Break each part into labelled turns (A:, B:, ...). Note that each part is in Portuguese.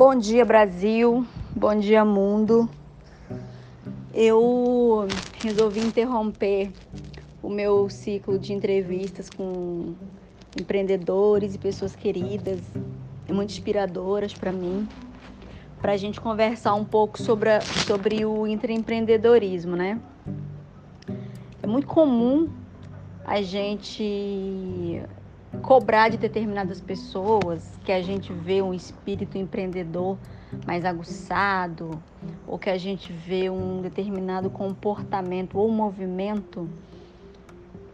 A: Bom dia, Brasil. Bom dia, mundo. Eu resolvi interromper o meu ciclo de entrevistas com empreendedores e pessoas queridas, muito inspiradoras para mim, para a gente conversar um pouco sobre, a, sobre o intraempreendedorismo, né? É muito comum a gente cobrar de determinadas pessoas que a gente vê um espírito empreendedor mais aguçado, ou que a gente vê um determinado comportamento ou movimento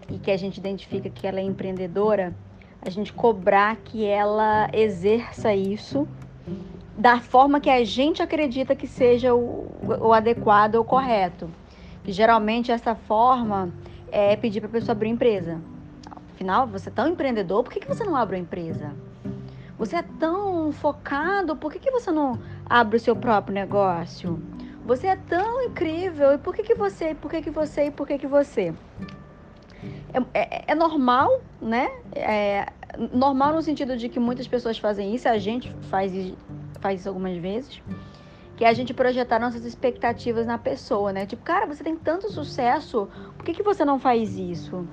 A: e que a gente identifica que ela é empreendedora, a gente cobrar que ela exerça isso da forma que a gente acredita que seja o, o adequado ou correto. E geralmente essa forma é pedir para a pessoa abrir empresa. Afinal, você é tão empreendedor, por que, que você não abre uma empresa? Você é tão focado, por que, que você não abre o seu próprio negócio? Você é tão incrível, e por que, que você, por que, que você, e por que, que você? É, é, é normal, né? É normal no sentido de que muitas pessoas fazem isso, a gente faz, faz isso algumas vezes, que é a gente projetar nossas expectativas na pessoa, né? Tipo, cara, você tem tanto sucesso, por que, que você não faz isso?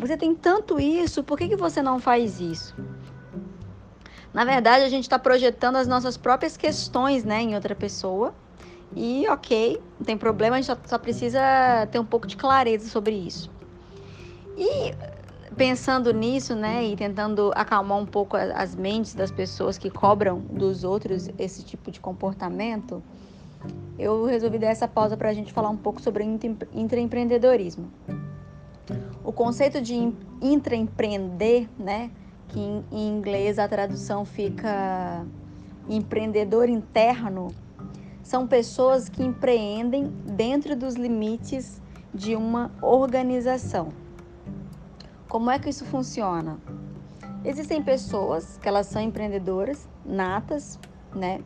A: Você tem tanto isso, por que, que você não faz isso? Na verdade, a gente está projetando as nossas próprias questões né, em outra pessoa. E ok, não tem problema, a gente só, precisa ter um pouco de clareza sobre isso. E pensando nisso, né, e tentando acalmar um pouco as mentes das pessoas que cobram dos outros esse tipo de comportamento, eu resolvi dar essa pausa para a gente falar um pouco sobre intraempreendedorismo. O conceito de intraempreender, né, que em, inglês a tradução fica empreendedor interno, são pessoas que empreendem dentro dos limites de uma organização. Como é que isso funciona? Existem pessoas que elas são empreendedoras natas, né?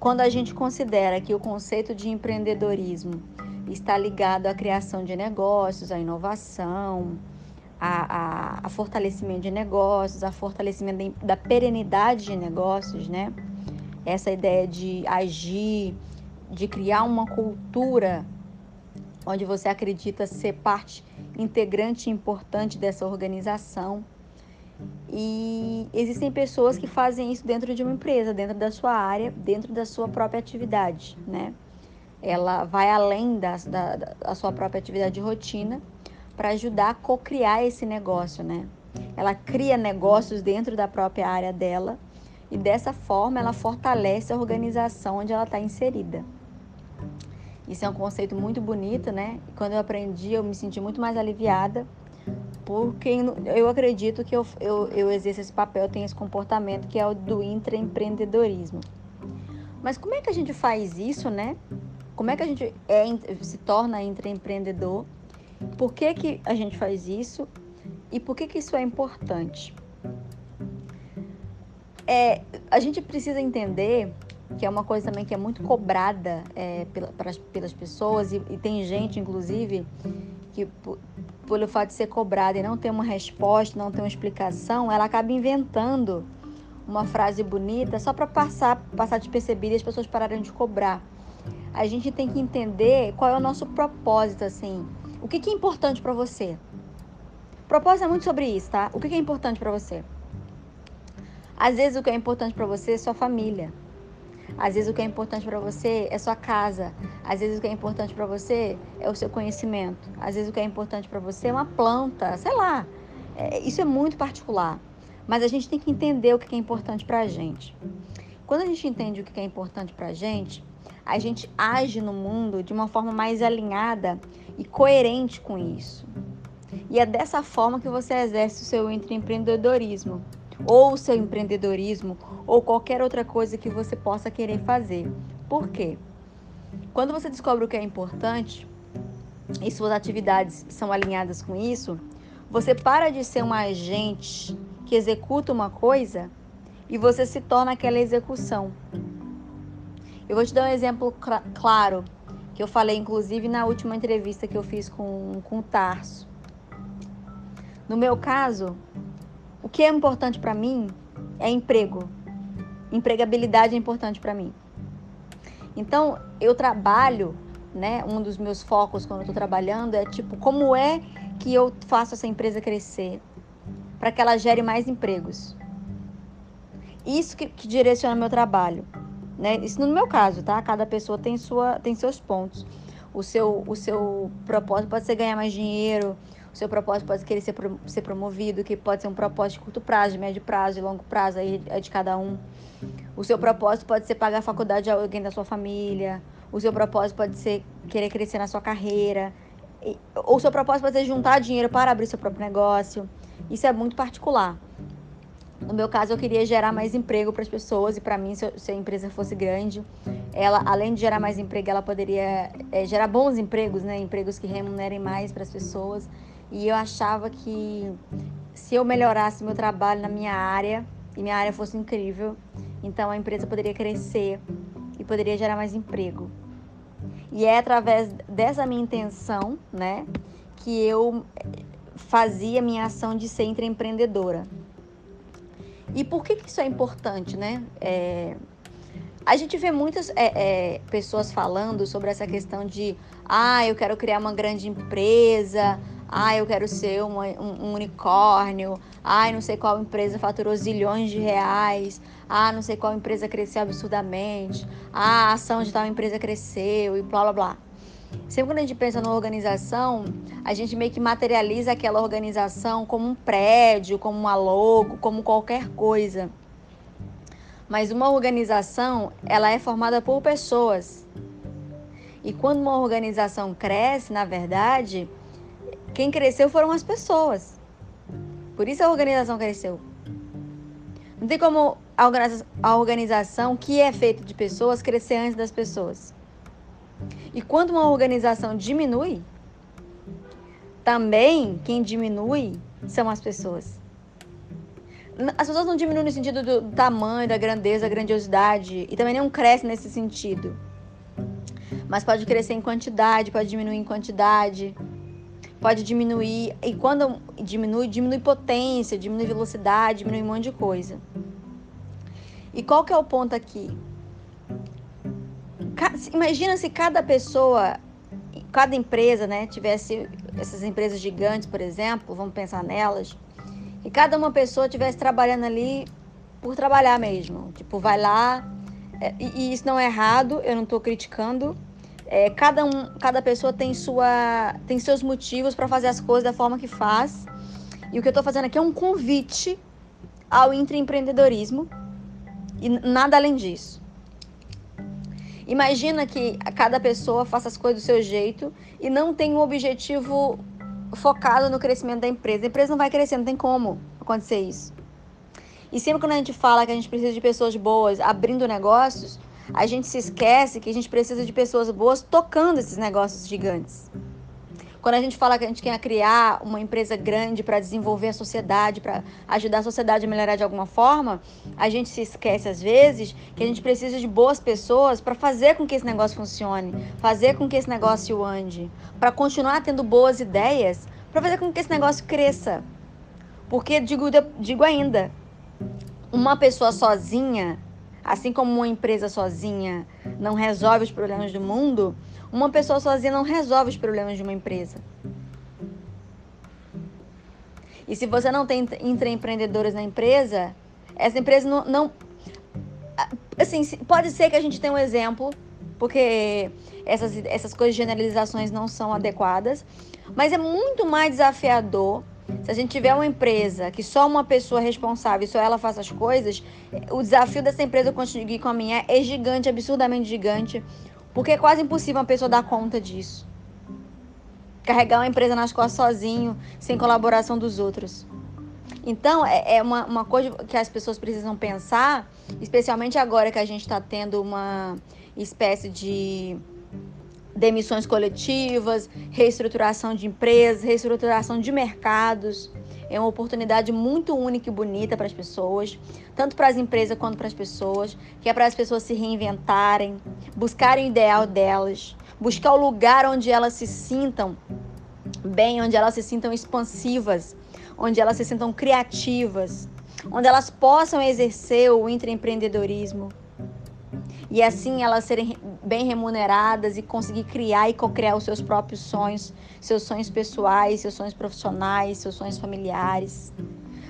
A: Quando a gente considera que o conceito de empreendedorismo está ligado à criação de negócios, à inovação, a, a, a fortalecimento de negócios, a fortalecimento da perenidade de negócios, né? Essa ideia de agir, de criar uma cultura onde você acredita ser parte integrante e importante dessa organização. E existem pessoas que fazem isso dentro de uma empresa, dentro da sua área, dentro da sua própria atividade, né? Ela vai além da, da, da sua própria atividade de rotina para ajudar a co-criar esse negócio, né? Ela cria negócios dentro da própria área dela e dessa forma ela fortalece a organização onde ela está inserida. Isso é um conceito muito bonito, né? Quando eu aprendi, eu me senti muito mais aliviada, porque eu acredito que eu, eu, eu exerço esse papel, tenho esse comportamento que é o do intraempreendedorismo. Mas como é que a gente faz isso, né? Como é que a gente é, se torna intraempreendedor? Por que, que a gente faz isso e por que, que isso é importante? É, a gente precisa entender que é uma coisa também que é muito cobrada é, pelas, pelas pessoas e, e, tem gente, inclusive, que pelo fato de ser cobrada e não ter uma resposta, não ter uma explicação, ela acaba inventando uma frase bonita só para passar, passar despercebida e as pessoas pararem de cobrar. A gente tem que entender qual é o nosso propósito, assim. O que, que é importante para você? Propósito é muito sobre isso, tá? O que, que é importante para você? Às vezes o que é importante para você é sua família. Às vezes o que é importante para você é sua casa. Às vezes o que é importante para você é o seu conhecimento. Às vezes o que é importante para você é uma planta, sei lá. É, isso é muito particular. Mas a gente tem que entender o que é importante para a gente. Quando a gente entende o que é importante para a gente, a gente age no mundo de uma forma mais alinhada e coerente com isso. E é dessa forma que você exerce o seu empreendedorismo, ou o seu empreendedorismo, ou qualquer outra coisa que você possa querer fazer. Por quê? Quando você descobre o que é importante e suas atividades são alinhadas com isso, você para de ser um agente que executa uma coisa e você se torna aquela execução. Eu vou te dar um exemplo cl claro que eu falei, inclusive, na última entrevista que eu fiz com, com o Tarso. No meu caso, o que é importante para mim é emprego. empregabilidade é importante para mim. Então, eu trabalho, né? Um dos meus focos quando eu estou trabalhando é tipo, como é que eu faço essa empresa crescer para que ela gere mais empregos? Isso que, que direciona meu trabalho, né? Isso no meu caso, tá? Cada pessoa tem sua, tem seus pontos. O seu, o seu propósito pode ser ganhar mais dinheiro, o seu propósito pode querer ser, ser promovido, que pode ser um propósito de curto prazo, de médio prazo, de longo prazo, aí é de cada um. O seu propósito pode ser pagar a faculdade de alguém da sua família. O seu propósito pode ser querer crescer na sua carreira. Ou o seu propósito pode ser juntar dinheiro para abrir seu próprio negócio. Isso é muito particular. No meu caso, eu queria gerar mais emprego para as pessoas e para mim, se, a empresa fosse grande, ela, além de gerar mais emprego, ela poderia é, gerar bons empregos, né? Empregos que remunerem mais para as pessoas. E eu achava que se eu melhorasse meu trabalho na minha área e minha área fosse incrível, então a empresa poderia crescer e poderia gerar mais emprego. E é através dessa minha intenção, né, que eu fazia minha ação de ser empreendedora. E por que, que isso é importante, né? É, a gente vê muitas é, é, pessoas falando sobre essa questão de, ah, eu quero criar uma grande empresa, ah, eu quero ser uma, um, um, unicórnio. Ah, não sei qual empresa faturou zilhões de reais. Ah, não sei qual empresa cresceu absurdamente. Ah, a ação de tal empresa cresceu e blá blá blá. Sempre quando a gente pensa numa organização, a gente meio que materializa aquela organização como um prédio, como uma logo, como qualquer coisa. Mas uma organização, ela é formada por pessoas. E quando uma organização cresce, na verdade, quem cresceu foram as pessoas. Por isso a organização cresceu. Não tem como a organização, que é feita de pessoas crescer antes das pessoas. E quando uma organização diminui, também quem diminui são as pessoas. As pessoas não diminuem no sentido do tamanho, da grandeza, da grandiosidade, e também não crescem nesse sentido. Mas pode crescer em quantidade, pode diminuir em quantidade pode diminuir. E quando diminui, diminui potência, diminui velocidade, diminui um monte de coisa. E qual que é o ponto aqui? Imagina se cada pessoa, cada empresa, né, tivesse essas empresas gigantes, por exemplo, vamos pensar nelas, e cada uma pessoa tivesse trabalhando ali por trabalhar mesmo. Tipo, vai lá, é, e isso não é errado, eu não estou criticando, é, cada, um, cada pessoa tem, sua, tem seus motivos para fazer as coisas da forma que faz. E o que eu estou fazendo aqui é um convite ao intraempreendedorismo e nada além disso. Imagina que cada pessoa faça as coisas do seu jeito e não tem um objetivo focado no crescimento da empresa. A empresa não vai crescer, não tem como acontecer isso. E sempre quando a gente fala que a gente precisa de pessoas boas abrindo negócios, a gente se esquece que a gente precisa de pessoas boas tocando esses negócios gigantes. Quando a gente fala que a gente quer criar uma empresa grande para desenvolver a sociedade, para ajudar a sociedade a melhorar de alguma forma, a gente se esquece às vezes que a gente precisa de boas pessoas para fazer com que esse negócio funcione, fazer com que esse negócio ande, para continuar tendo boas ideias, para fazer com que esse negócio cresça. Porque digo, digo ainda, uma pessoa sozinha Assim como uma empresa sozinha não resolve os problemas do mundo, uma pessoa sozinha não resolve os problemas de uma empresa. E se você não tem intraempreendedores na empresa, essa empresa não, não. assim, pode ser que a gente tenha um exemplo, porque essas, essas coisas de generalizações não são adequadas, mas é muito mais desafiador se a gente tiver uma empresa que só uma pessoa é responsável e só ela faz as coisas, o desafio dessa empresa conseguir caminhar é gigante, absurdamente gigante, porque é quase impossível uma pessoa dar conta disso. Carregar uma empresa nas costas sozinho, sem colaboração dos outros. Então, é, é uma, uma coisa que as pessoas precisam pensar, especialmente agora que a gente está tendo uma espécie de demissões coletivas, reestruturação de empresas, reestruturação de mercados. É uma oportunidade muito única e bonita para as pessoas, tanto para as empresas quanto para as pessoas, que é para as pessoas se reinventarem, buscarem o ideal delas, buscar o lugar onde elas se sintam bem, onde elas se sintam expansivas, onde elas se sintam criativas, onde elas possam exercer o intraempreendedorismo e assim elas serem bem remuneradas e conseguir criar e co-criar os seus próprios sonhos, seus sonhos pessoais, seus sonhos profissionais, seus sonhos familiares.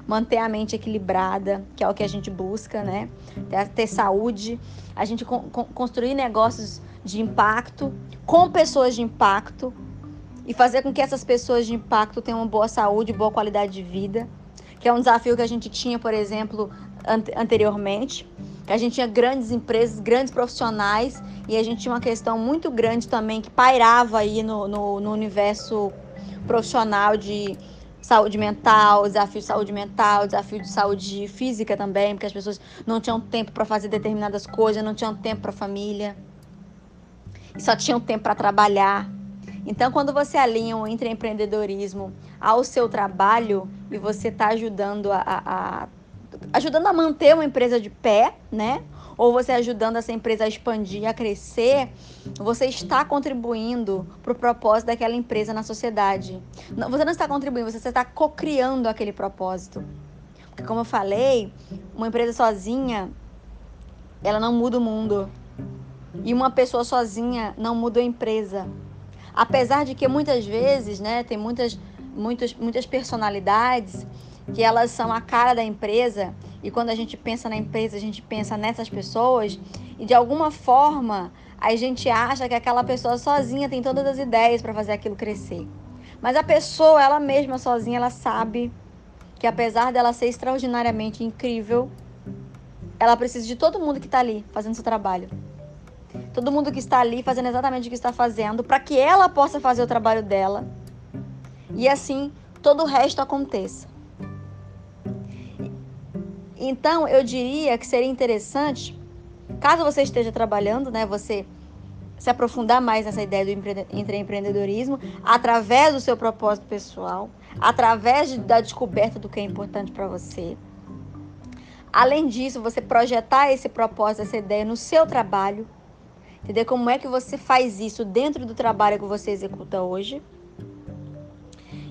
A: Manter a mente equilibrada, que é o que a gente busca, né? Ter, ter saúde, a gente con construir negócios de impacto com pessoas de impacto e fazer com que essas pessoas de impacto tenham uma boa saúde, boa qualidade de vida, que é um desafio que a gente tinha, por exemplo, anteriormente que a gente tinha grandes empresas, grandes profissionais e a gente tinha uma questão muito grande também que pairava aí no, no, no universo profissional de saúde mental, desafio de saúde mental, desafio de saúde física também, porque as pessoas não tinham tempo para fazer determinadas coisas, não tinham tempo para família, só tinham tempo para trabalhar. Então, quando você alinha o empreendedorismo ao seu trabalho e você está ajudando a, a, a ajudando a manter uma empresa de pé, né? Ou você ajudando essa empresa a expandir, a crescer, você está contribuindo para o propósito daquela empresa na sociedade. Você não está contribuindo, você está co-criando aquele propósito. Porque, como eu falei, uma empresa sozinha, ela não muda o mundo. E uma pessoa sozinha não muda a empresa. Apesar de que muitas vezes, né, tem muitas, muitas, muitas personalidades que elas são a cara da empresa e quando a gente pensa na empresa, a gente pensa nessas pessoas e de alguma forma a gente acha que aquela pessoa sozinha tem todas as ideias para fazer aquilo crescer. Mas a pessoa, ela mesma sozinha, ela sabe que apesar dela ser extraordinariamente incrível, ela precisa de todo mundo que está ali fazendo seu trabalho. Todo mundo que está ali fazendo exatamente o que está fazendo para que ela possa fazer o trabalho dela. E assim todo o resto aconteça. Então, eu diria que seria interessante, caso você esteja trabalhando, né, você se aprofundar mais nessa ideia do empreendedorismo através do seu propósito pessoal, através de, da descoberta do que é importante para você. Além disso, você projetar esse propósito, essa ideia no seu trabalho, entender como é que você faz isso dentro do trabalho que você executa hoje.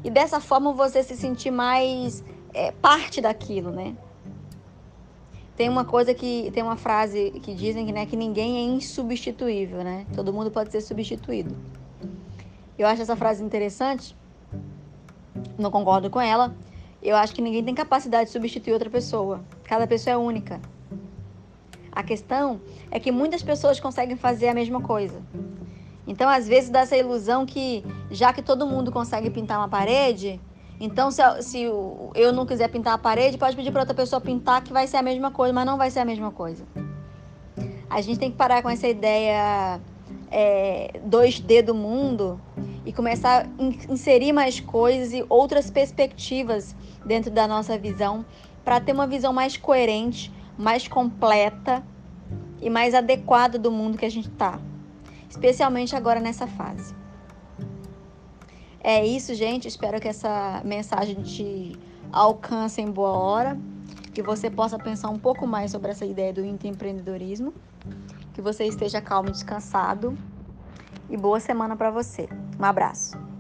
A: E dessa forma você se sentir mais é, parte daquilo, né? Tem uma coisa que tem uma frase que dizem que, né, que ninguém é insubstituível, né? Todo mundo pode ser substituído. Eu acho essa frase interessante. Não concordo com ela. Eu acho que ninguém tem capacidade de substituir outra pessoa. Cada pessoa é única. A questão é que muitas pessoas conseguem fazer a mesma coisa. Então, às vezes, dá essa ilusão que, já que todo mundo consegue pintar uma parede, então, se, se eu não quiser pintar a parede, pode pedir para outra pessoa pintar, que vai ser a mesma coisa, mas não vai ser a mesma coisa. A gente tem que parar com essa ideia é, 2D do mundo e começar a inserir mais coisas e outras perspectivas dentro da nossa visão para ter uma visão mais coerente, mais completa e mais adequada do mundo que a gente está, especialmente agora nessa fase. É isso, gente. Espero que essa mensagem te alcance em boa hora, que você possa pensar um pouco mais sobre essa ideia do empreendedorismo, que você esteja calmo descansado. E boa semana para você. Um abraço.